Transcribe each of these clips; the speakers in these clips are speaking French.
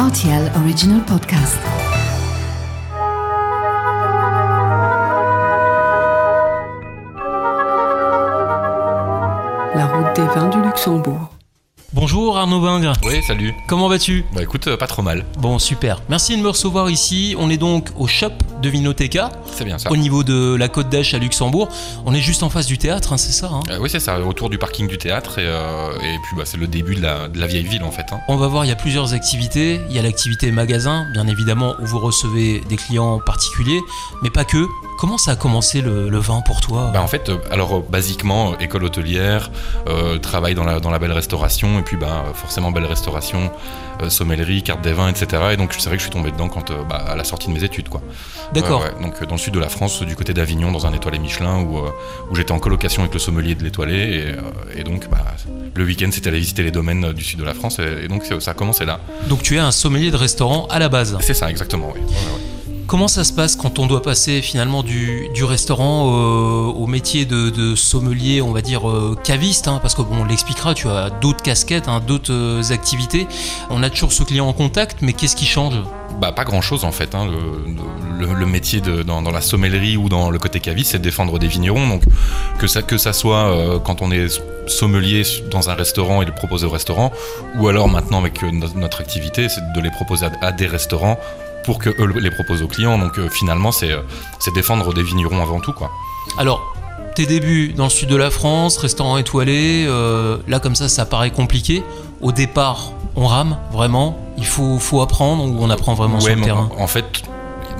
RTL Original Podcast. La route des vins du Luxembourg. Bonjour Arnaud Bingre. Oui, salut. Comment vas-tu? Bah écoute, euh, pas trop mal. Bon, super. Merci de me recevoir ici. On est donc au shop de Vinoteca, C'est bien ça. au niveau de la Côte d'Ache à Luxembourg. On est juste en face du théâtre, hein, c'est ça hein Euh, oui, c'est ça, autour du parking du théâtre. Et, euh, et puis bah, c'est le début de la, de la vieille ville en fait. hein. On va voir, il y a plusieurs activités. Il y a l'activité magasin, bien évidemment, où vous recevez des clients particuliers, mais pas que. Comment ça a commencé le, le vin pour toi Bah en fait, euh, alors euh, basiquement, euh, école hôtelière, euh, travail dans la, dans la belle restauration, et puis bah, forcément belle restauration, euh, sommellerie, carte des vins, etc. Et donc c'est vrai que je suis tombé dedans quand, bah, à la sortie de mes études. quoi. D'accord. Ouais. Donc dans le sud de la France, du côté d'Avignon, dans un étoilé Michelin, où, où j'étais en colocation avec le sommelier de l'étoilé. Et, et donc bah, le week-end, c'était aller visiter les domaines du sud de la France. Et, et donc ça a commencé là. Donc tu es un sommelier de restaurant à la base. C'est ça, exactement, oui. Ouais, ouais. Comment ça se passe quand on doit passer finalement du, restaurant euh, au métier de, sommelier, on va dire euh, caviste hein, Parce que bon, on l'expliquera, tu as d'autres casquettes, hein, d'autres euh, activités. On a toujours ce client en contact, mais qu'est-ce qui change? Bah, pas grand chose en fait. hein. Le, métier de, dans, la sommellerie ou dans le côté caviste, c'est de défendre des vignerons. Donc que ça, que ça soit quand on est sommelier dans un restaurant et le proposer au restaurant, ou alors maintenant avec no- notre activité, c'est de les proposer à des restaurants pour que eux les proposent aux clients. Donc euh, finalement, c'est euh, c'est défendre des vignerons avant tout quoi. Alors, tes débuts dans le sud de la France, restaurant étoilé, euh, là comme ça, ça paraît compliqué. Au départ, on rame vraiment. Il faut, faut apprendre ou on apprend vraiment Ouais, sur le terrain en fait,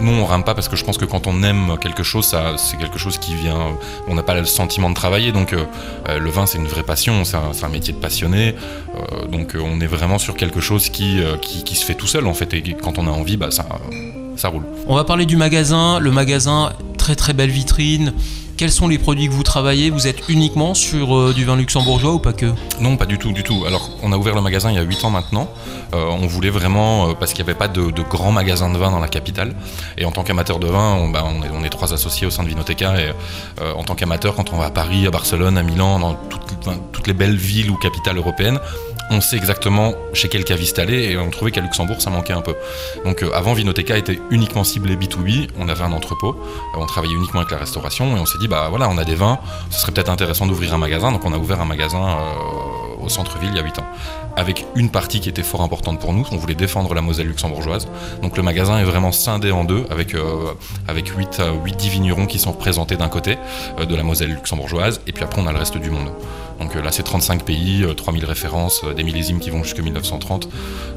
nous on rame pas parce que je pense que quand on aime quelque chose, ça, c'est quelque chose qui vient. On n'a pas le sentiment de travailler, donc euh, euh, le vin c'est une vraie passion, c'est un, métier de passionné. euh, donc on est vraiment sur quelque chose qui, qui, qui se fait tout seul en fait, et quand on a envie, bah ça, ça roule. On va parler du magasin. Le magasin, très très belle vitrine. Quels sont les produits que vous travaillez? Vous êtes uniquement sur euh, du vin luxembourgeois ou pas que? Non, pas du tout, du tout. Alors, on a ouvert le magasin il y a 8 ans maintenant. Euh, on voulait vraiment, euh, parce qu'il n'y avait pas de, grands magasins de vin dans la capitale. Et en tant qu'amateur de vin, on, bah, est, trois associés au sein de Vinoteca. Et en tant qu'amateur, quand on va à Paris, à Barcelone, à Milan, dans toutes les belles villes ou capitales européennes, on sait exactement chez quel caviste aller. Et on trouvait qu'à Luxembourg, ça manquait un peu. Donc, euh, avant, Vinoteca était uniquement ciblé B2B. On avait un entrepôt. Euh, on travaillait uniquement avec la restauration. Et on s'est dit, bah voilà, on a des vins. Ce serait peut-être intéressant d'ouvrir un magasin. Donc, on a ouvert un magasin euh, au centre-ville il y a 8 ans avec une partie qui était fort importante pour nous. On voulait défendre la Moselle luxembourgeoise. Donc le magasin est vraiment scindé en deux, avec, euh, avec 8, 8 vignerons qui sont représentés d'un côté euh, de la Moselle luxembourgeoise, et puis après on a le reste du monde. Donc euh, là c'est 35 pays, euh, 3000 références, euh, des millésimes qui vont jusqu'à 1930.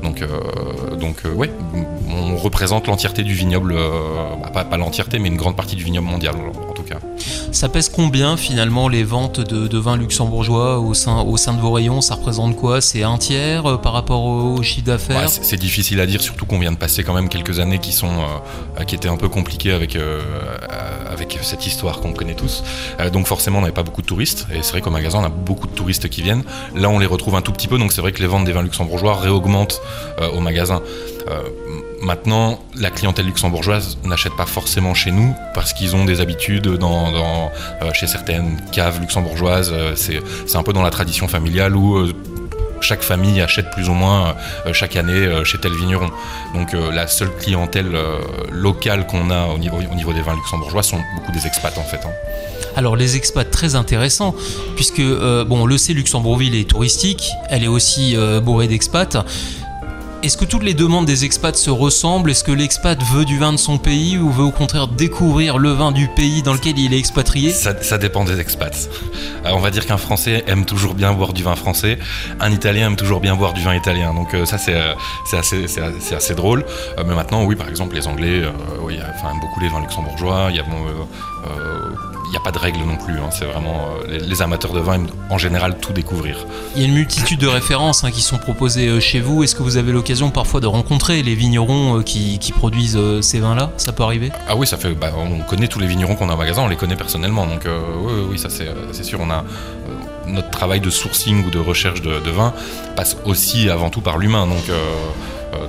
Donc, euh, donc euh, ouais, on représente l'entièreté du vignoble, euh, bah, pas, pas l'entièreté, mais une grande partie du vignoble mondial en, en tout cas. Ça pèse combien finalement les ventes de, de vins luxembourgeois au sein, au sein de vos rayons? Ça représente quoi? C'est un tiers euh, par rapport au, chiffre d'affaires? Ouais, c'est c'est difficile à dire, surtout qu'on vient de passer quand même quelques années qui sont euh, qui étaient un peu compliquées avec euh, euh, avec cette histoire qu'on connaît tous. Euh, donc forcément, on n'avait pas beaucoup de touristes. Et c'est vrai qu'au magasin, on a beaucoup de touristes qui viennent. Là, on les retrouve un tout petit peu. Donc c'est vrai que les ventes des vins luxembourgeois réaugmentent euh, au magasin. Maintenant, la clientèle luxembourgeoise n'achète pas forcément chez nous parce qu'ils ont des habitudes dans, euh, chez certaines caves luxembourgeoises. Euh, c'est un peu dans la tradition familiale où euh, chaque famille achète plus ou moins chaque année chez tel vigneron. Donc la seule clientèle locale qu'on a au niveau, au niveau des vins luxembourgeois sont beaucoup des expats en fait. hein. Alors les expats très intéressants puisque bon on le sait Luxembourgville est touristique, elle est aussi bourrée d'expats. Est-ce que toutes les demandes des expats se ressemblent? Est-ce que l'expat veut du vin de son pays ou veut au contraire découvrir le vin du pays dans lequel il est expatrié? Ça, dépend des expats. Euh, on va dire qu'un Français aime toujours bien boire du vin français, un Italien aime toujours bien boire du vin italien. Donc euh, ça c'est euh, c'est assez, drôle. Mais maintenant oui par exemple les Anglais, oui, aiment beaucoup les vins luxembourgeois. Il y a n'y a pas de règles non plus. hein. C'est vraiment euh, les, les amateurs de vin aiment en général tout découvrir. Il y a une multitude de références hein, qui sont proposées euh, chez vous. Est-ce que vous avez l'occasion parfois de rencontrer les vignerons euh, qui, qui produisent ces vins-là? Ça peut arriver? Ah oui, ça fait. bah, on connaît tous les vignerons qu'on a au magasin, on les connaît personnellement. Donc euh, oui, oui, ça c'est, sûr. On a notre travail de sourcing ou de recherche de, de vin passe aussi avant tout par l'humain. Donc Euh,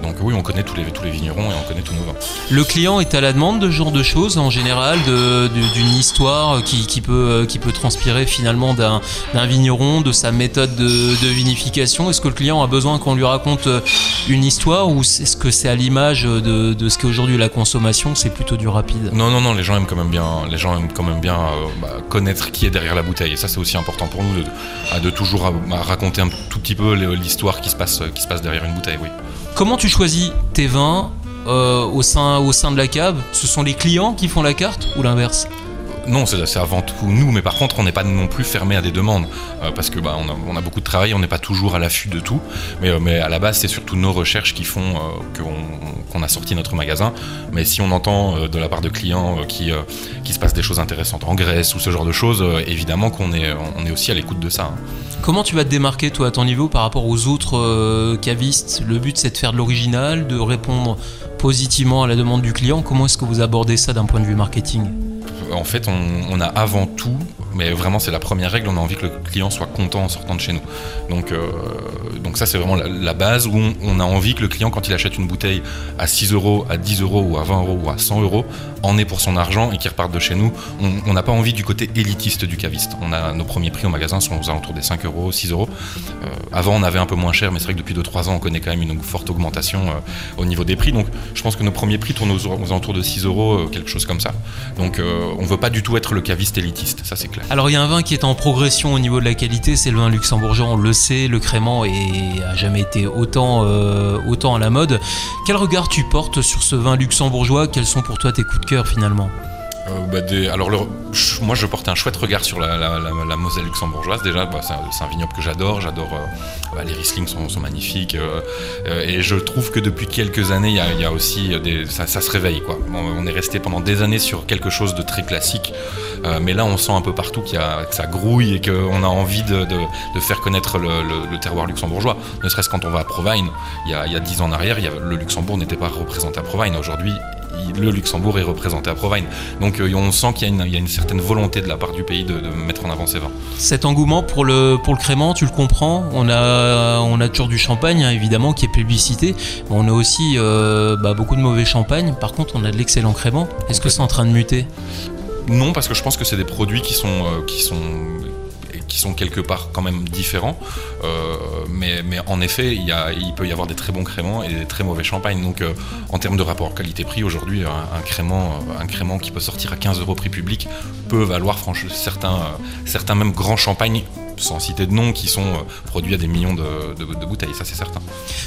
donc oui, on connaît tous les, tous les vignerons et on connaît tous nos vins. Le client est à la demande de ce genre de choses en général, d'une histoire qui, qui peut, qui peut transpirer finalement d'un vigneron, de sa méthode de, de vinification? Est-ce que le client a besoin qu'on lui raconte euh, une histoire ou est-ce que c'est à l'image de, de ce qu'est aujourd'hui la consommation, c'est plutôt du rapide? Non, non, non, les gens aiment quand même bien, les gens aiment quand même bien euh, bah, connaître qui est derrière la bouteille. Et ça, c'est aussi important pour nous de, toujours euh, raconter un tout petit peu l'histoire qui se passe, qui se passe derrière une bouteille. Oui. Comment tu choisis tes vins euh, au, sein, au sein de la cave? Ce sont les clients qui font la carte ou l'inverse? Non, c'est avant tout nous, mais par contre, on n'est pas non plus fermé à des demandes euh, parce que bah, on, a, beaucoup de travail, on n'est pas toujours à l'affût de tout. Mais, euh, à la base, c'est surtout nos recherches qui font euh, qu'on a sorti notre magasin. Mais si on entend de la part de clients qui, qui se passe des choses intéressantes en Grèce ou ce genre de choses, évidemment qu'on est, aussi à l'écoute de ça. hein. Comment tu vas te démarquer toi à ton niveau par rapport aux autres cavistes? Le but c'est de faire de l'original, de répondre positivement à la demande du client. Comment est-ce que vous abordez ça d'un point de vue marketing? En fait, on, a avant tout, mais vraiment c'est la première règle, on a envie que le client soit content en sortant de chez nous. Donc, euh, ça c'est vraiment la, base où on, a envie que le client, quand il achète une bouteille à 6 euros, à 10 euros ou à 20 euros ou à 100 euros, en ait pour son argent et qu'il reparte de chez nous. On n'a pas envie du côté élitiste du caviste. On a nos premiers prix au magasin sont aux alentours des 5 euros, 6 euros. Euh, avant on avait un peu moins cher, mais c'est vrai que depuis 2-3 ans on connaît quand même une forte augmentation euh, au niveau des prix. Donc je pense que nos premiers prix tournent aux, alentours de 6 euros, quelque chose comme ça. Donc on veut pas du tout être le caviste élitiste, ça c'est clair. Alors il y a un vin qui est en progression au niveau de la qualité, c'est le vin luxembourgeois, on le sait, le crément est, a jamais été autant, euh, autant à la mode. Quel regard tu portes sur ce vin luxembourgeois? Quels sont pour toi tes coups de cœur finalement? Euh, bah, alors moi je porte un chouette regard sur la, la- Moselle luxembourgeoise. Déjà bah, c'est un, vignoble que j'adore. J'adore euh, bah, les Riesling sont, magnifiques euh, et je trouve que depuis quelques années il y a, aussi ça, se réveille on est resté pendant des années sur quelque chose de très classique mais là on sent un peu partout qu'il que ça grouille et qu'on a envie de, faire connaître le, terroir luxembourgeois. Ne serait-ce quand on va à Provine il y a, 10 ans en arrière le Luxembourg n'était pas représenté à Provine aujourd'hui le Luxembourg est représenté à Provine donc euh, on sent qu'il y, a une- il y a une certaine volonté de la part du pays de, de mettre en avant ses vins. Cet engouement pour le, pour le crément, tu le comprends? On a, on a toujours du champagne, hein, évidemment, qui est publicité. Mais on a aussi euh, bah, beaucoup de mauvais champagne. Par contre, on a de l'excellent crément. Est-ce que c'est en train de muter? Non, parce que je pense que c'est des produits qui sont, euh, qui sont, sont quelque part quand même différents. Euh, mais, en effet, il, y il peut y avoir des très bons créments et des très mauvais champagnes. Donc euh, en termes de rapport qualité-prix, aujourd'hui, un, un crément, euh, un crément qui peut sortir à 15 euros prix public peut valoir franchement certains, certains même grands champagnes sans citer de noms, qui sont euh, produits à des millions de, de- de bouteilles, ça c'est certain.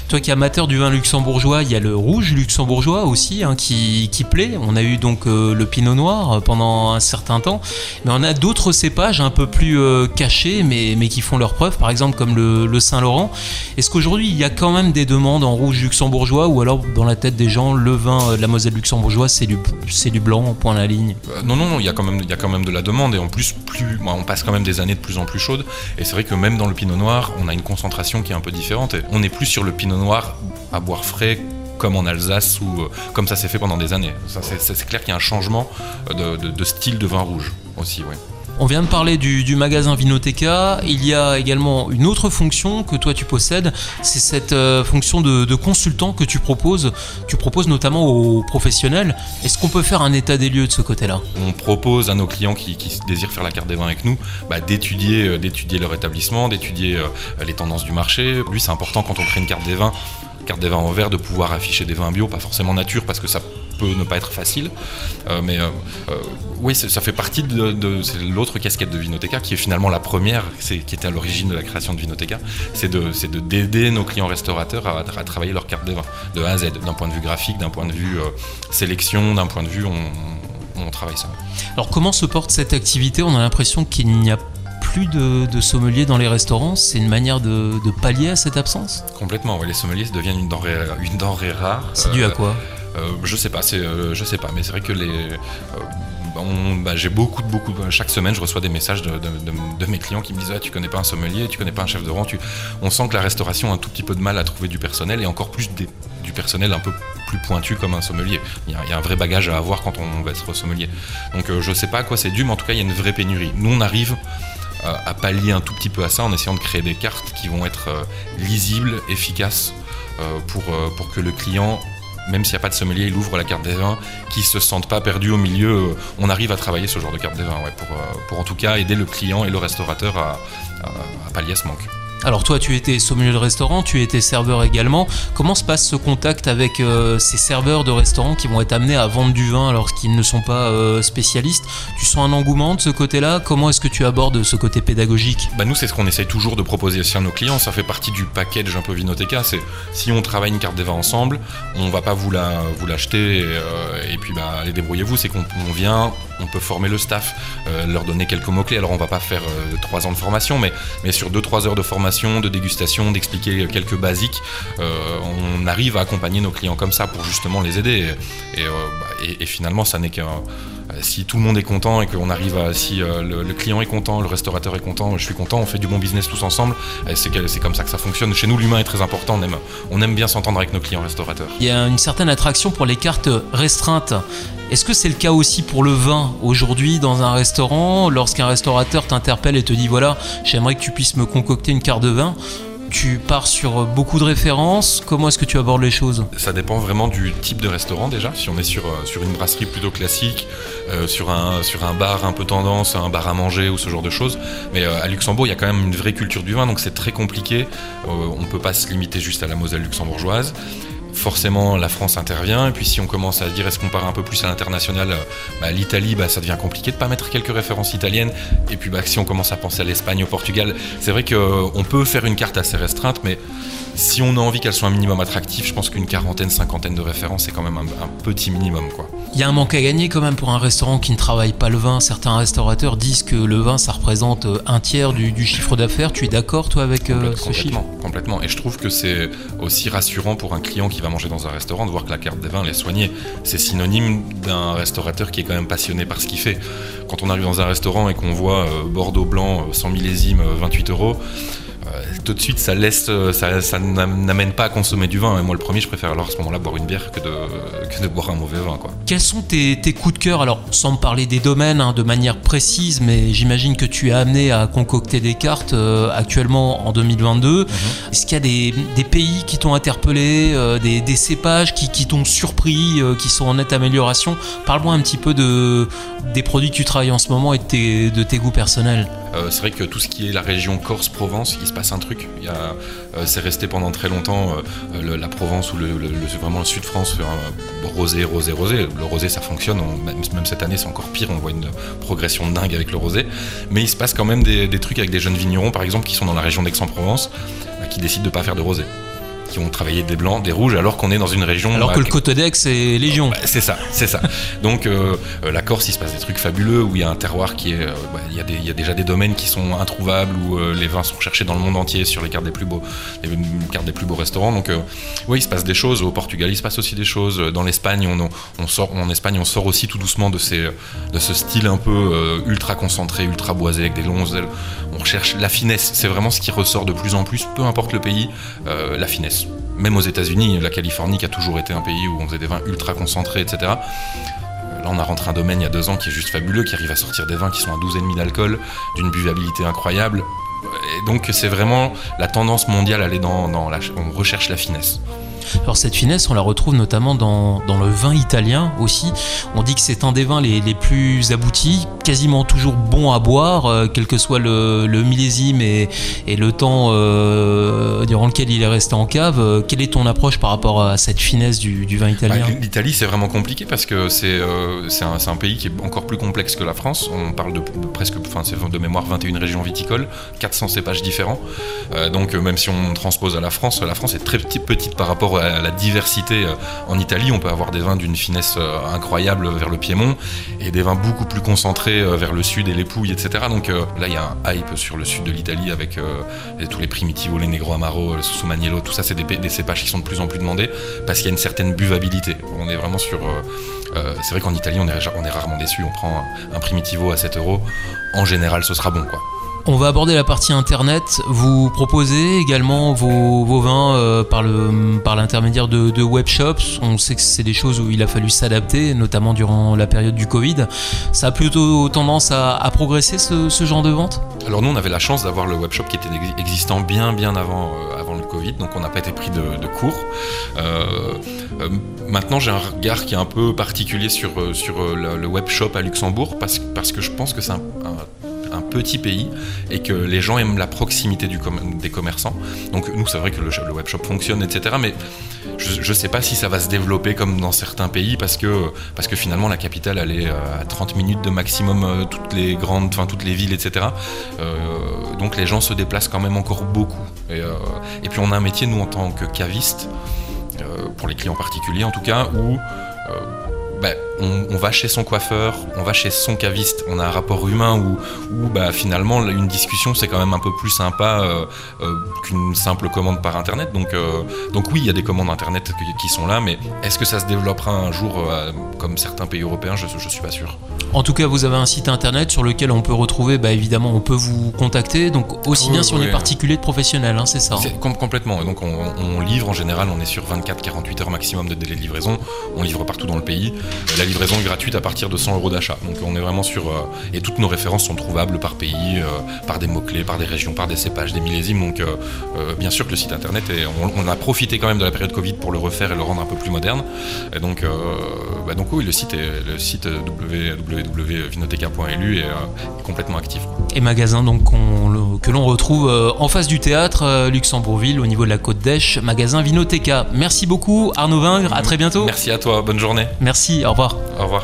Toi qui es amateur du vin luxembourgeois, il y a le rouge luxembourgeois aussi hein, qui, qui plaît. On a eu donc euh, le pinot noir euh, pendant un certain temps. Mais on a d'autres cépages un peu plus euh, cachés mais, mais qui font leur preuve, par exemple comme le, le Saint-Laurent. Est-ce qu'aujourd'hui il y a quand même des demandes en rouge luxembourgeois ou alors dans la tête des gens, le vin de la Moselle luxembourgeoise c'est du, c'est du blanc, point à la ligne? Euh, non, non, il y, a quand même- il y a quand même de la demande et en plus, plus, on passe quand même des années de plus en plus chaudes. Et c'est vrai que même dans le pinot noir, on a une concentration qui est un peu différente. On n'est plus sur le pinot noir à boire frais comme en Alsace ou euh, comme ça s'est fait pendant des années. C'est, clair qu'il y a un changement euh, de, de- de style de vin rouge aussi, oui. On vient de parler du, magasin Vinoteca. Il y a également une autre fonction que toi tu possèdes. C'est cette euh, fonction de, consultant que tu proposes. Tu proposes notamment aux professionnels. Est-ce qu'on peut faire un état des lieux de ce côté-là? On propose à nos clients qui, qui désirent faire la carte des vins avec nous bah, d'étudier, euh, d'étudier leur établissement, d'étudier euh, les tendances du marché. Lui, c'est important quand on crée une carte des vins, carte des vins en verre, de pouvoir afficher des vins bio, pas forcément nature, parce que ça peut ne pas être facile. Euh, mais euh, euh, oui, ça fait partie de, l'autre casquette de Vinoteca, qui est finalement la première, c'est, qui était à l'origine de la création de Vinoteca, c'est de, d'aider nos clients restaurateurs à, travailler leur carte des vins, de A à Z, d'un point de vue graphique, d'un point de vue sélection, d'un point de vue, on, travaille ça. Alors comment se porte cette activité? On a l'impression qu'il n'y a plus de, de sommeliers dans les restaurants. C'est une manière de, de pallier à cette absence Complètement, les sommeliers deviennent une denrée, une denrée rare. C'est dû à Euh, quoi euh, Je sais pas, euh, je sais pas, mais c'est vrai que les, euh, bah, j'ai beaucoup, beaucoup, chaque semaine, je reçois des messages de, de- de- de mes clients qui me disent ah, tu connais pas un sommelier, tu connais pas un chef de rang. Tu... On sent que la restauration a un tout petit peu de mal à trouver du personnel et encore plus des- du personnel un peu plus pointu comme un sommelier. Il y, a, il y a un vrai bagage à avoir quand on va être sommelier. Donc euh, je sais pas à quoi c'est dû, mais en tout cas il y a une vraie pénurie. Nous on arrive euh, à pallier un tout petit peu à ça en essayant de créer des cartes qui vont être euh, lisibles, efficaces pour, pour que le client même s'il n'y a pas de sommelier, il ouvre la carte des vins, qui se sentent pas perdus au milieu. On arrive à travailler ce genre de carte des vins, pour, pour en tout cas aider le client et le restaurateur à, à pallier ce manque. Alors toi, tu étais sommelier de restaurant, tu étais serveur également. Comment se passe ce contact avec euh, ces serveurs de restaurant qui vont être amenés à vendre du vin alors qu'ils ne sont pas euh, spécialistes? Tu sens un engouement de ce côté-là? Comment est-ce que tu abordes ce côté pédagogique? Bah Nous, c'est ce qu'on essaye toujours de proposer aussi à nos clients. Ça fait partie du package un peu Vinoteca. C'est si on travaille une carte des vins ensemble, on va pas vous la vous l'acheter et, euh, puis bah, allez débrouillez-vous. C'est qu'on vient, on peut former le staff, leur donner quelques mots clés. Alors on va pas faire trois ans de formation, mais mais sur deux trois heures de formation de dégustation, d'expliquer quelques basiques, euh, on arrive à accompagner nos clients comme ça pour justement les aider. Et, euh, bah, finalement, ça n'est qu'un si tout le monde est content et qu'on arrive à si le, client est content, le restaurateur est content, je suis content, on fait du bon business tous ensemble. C'est comme ça que ça fonctionne. Chez nous, l'humain est très important. On aime, on aime bien s'entendre avec nos clients restaurateurs. Il y a une certaine attraction pour les cartes restreintes. Est-ce que c'est le cas aussi pour le vin aujourd'hui dans un restaurant Lorsqu'un restaurateur t'interpelle et te dit voilà, j'aimerais que tu puisses me concocter une carte de vin, tu pars sur beaucoup de références. Comment est-ce que tu abordes les choses? Ça dépend vraiment du type de restaurant déjà. Si on est sur, euh, une brasserie plutôt classique, euh, sur, un, bar un peu tendance, un bar à manger ou ce genre de choses. Mais euh, à Luxembourg, il y a quand même une vraie culture du vin, donc c'est très compliqué. on ne peut pas se limiter juste à la Moselle luxembourgeoise forcément la France intervient. Et puis si on commence à dire est-ce qu'on part un peu plus à l'international, euh, bah, l'Italie, bah, ça devient compliqué de pas mettre quelques références italiennes. Et puis bah, si on commence à penser à l'Espagne, au Portugal, c'est vrai qu'on peut faire une carte assez restreinte, mais si on a envie qu'elle soit un minimum attractive, je pense qu'une quarantaine, cinquantaine de références, c'est quand même un, petit minimum. quoi. Il y a un manque à gagner quand même pour un restaurant qui ne travaille pas le vin. Certains restaurateurs disent que le vin, ça représente euh, un tiers du, chiffre d'affaires. Tu es d'accord, toi, avec euh, ce chiffre? Complètement. Et je trouve que c'est aussi rassurant pour un client qui va manger dans un restaurant de voir que la carte des vins, elle est soignée. C'est synonyme d'un restaurateur qui est quand même passionné par ce qu'il fait. Quand on arrive dans un restaurant et qu'on voit euh, Bordeaux blanc, 100 millésimes, 28 euros, euh, tout de suite ça laisse, euh, ça, n'amène pas à consommer du vin. Et moi le premier, je préfère alors à ce moment-là boire une bière que de, de boire un mauvais vin. Quoi. Quels sont tes, coups de cœur? Alors sans me parler des domaines hein, de manière précise, mais j'imagine que tu es amené à concocter des cartes euh, actuellement en 2022. Mhm. Est-ce qu'il y a des, pays qui t'ont interpellé, des, cépages qui, t'ont surpris, qui sont en nette amélioration? Parle-moi un petit peu de, des produits que tu travailles en ce moment et de tes, de tes goûts personnels. C'est vrai que tout ce qui est la région Corse-Provence, il se passe un truc. Euh, c'est resté pendant très longtemps euh, la Provence ou le, vraiment le sud de France, rosé, rosé, rosé. Le rosé, ça fonctionne. même, cette année, c'est encore pire. On voit une progression dingue avec le rosé. Mais il se passe quand même des, trucs avec des jeunes vignerons, par exemple, qui sont dans la région d'Aix-en-Provence, qui décident de ne pas faire de rosé qui ont travaillé des blancs, des rouges, alors qu'on est dans une région. Alors que le Cotodex c'est Légion. Bah, c'est ça, c'est ça. Donc euh, euh, la Corse, il se passe des trucs fabuleux où il y a un terroir qui est. Euh, bah, il, y a déjà des domaines qui sont introuvables où les vins sont cherchés dans le monde entier sur les cartes des plus beaux, les cartes des plus beaux restaurants. Donc oui, il se passe des choses. Au Portugal, il se passe aussi des choses. Dans l'Espagne, on, on, sort, en Espagne, on sort aussi tout doucement de, ces, de ce style un peu ultra concentré, ultra boisé avec des longs ailes. On recherche la finesse. C'est vraiment ce qui ressort de plus en plus, peu importe le pays, la finesse même aux États-Unis, la Californie qui a toujours été un pays où on faisait des vins ultra concentrés, etc. Là, on a rentré un domaine il y a deux ans qui est juste fabuleux, qui arrive à sortir des vins qui sont à 12,5 d'alcool, d'une buvabilité incroyable. Et donc, c'est vraiment la tendance mondiale, elle est dans, dans la, on recherche la finesse. Alors cette finesse, on la retrouve notamment dans, le vin italien aussi. On dit que c'est un des vins les, plus aboutis, quasiment toujours bon à boire, euh, quel que soit le, millésime et, le temps euh, durant lequel il est resté en cave. Euh, quelle est ton approche par rapport à cette finesse du, vin italien? bah, L'Italie, c'est vraiment compliqué parce que c'est un, pays qui est encore plus complexe que la France. On parle de, presque, enfin c'est de mémoire 21 régions viticoles, 400 cépages différents. donc même si on transpose à la France, la France est très petite, petite par rapport la, diversité euh, en Italie. On peut avoir des vins d'une finesse euh, incroyable vers le Piémont et des vins beaucoup plus concentrés euh, vers le sud et les Pouilles, etc. Donc là, il y a un hype sur le sud de l'Italie avec tous les Primitivo, les Negro Amaro, le Susumagnello, tout ça, c'est des, cépages qui sont de plus en plus demandés parce qu'il y a une certaine buvabilité. On est vraiment sur. c'est vrai qu'en Italie, on est, on est rarement déçu. On prend un, un Primitivo à 7 euros. En général, ce sera bon, quoi. On va aborder la partie internet. Vous proposez également vos, vins euh, par, l'intermédiaire de, de webshops. On sait que c'est des choses où il a fallu s'adapter, notamment durant la période du Covid. Ça a plutôt tendance à, progresser ce, genre de vente? Alors nous, on avait la chance d'avoir le webshop qui était existant bien bien avant, euh, avant le Covid donc on n'a pas été pris de, de cours. Euh, maintenant, j'ai un regard qui est un peu particulier sur, le, le web shop à Luxembourg parce, que je pense que c'est un- un petit pays et que les gens aiment la proximité des commerçants. Donc nous, c'est vrai que le, le web shop fonctionne, etc. Mais je ne sais pas si ça va se développer comme dans certains pays parce que, parce que finalement la capitale elle est euh, à 30 minutes de maximum euh, toutes les grandes, enfin toutes les villes, etc. Euh, donc les gens se déplacent quand même encore beaucoup. Et, et puis on a un métier nous en tant que caviste, pour les clients particuliers en tout cas, où ben, on, on va chez son coiffeur, on va chez son caviste, on a un rapport humain où, où bah, finalement une discussion c'est quand même un peu plus sympa euh, euh, qu'une simple commande par internet. Donc, euh, donc oui, il y a des commandes internet qui, sont là, mais est-ce que ça se développera un jour comme certains pays européens? Je ne suis pas sûr. En tout cas, vous avez un site internet sur lequel on peut retrouver, bah, évidemment, on peut vous contacter, donc aussi Oui, bien si on oui. est particulier de professionnel, hein, c'est ça. hein. Com- complètement. Et donc on, on livre en général, on est sur 24-48 heures maximum de délai de livraison. On livre partout dans le pays. La livraison est gratuite à partir de 100 euros d'achat. Donc on est vraiment sur euh, et toutes nos références sont trouvables par pays, euh, par des mots clés, par des régions, par des cépages, des millésimes. Donc euh, bien sûr que le site internet est, on, on a profité quand même de la période Covid pour le refaire et le rendre un peu plus moderne. Et donc bah donc oui, le site est le site www.vinoteca.lu est, est complètement actif. Et magasin donc que l'on retrouve en face du théâtre Luxembourgville, au niveau de la côte d'Esch, magasin Vinoteca. Merci beaucoup Arnaud Vingre, à très bientôt. Merci à toi. Bonne journée. Merci, au Au revoir.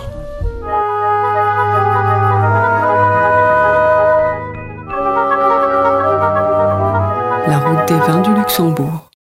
La route des vins du Luxembourg.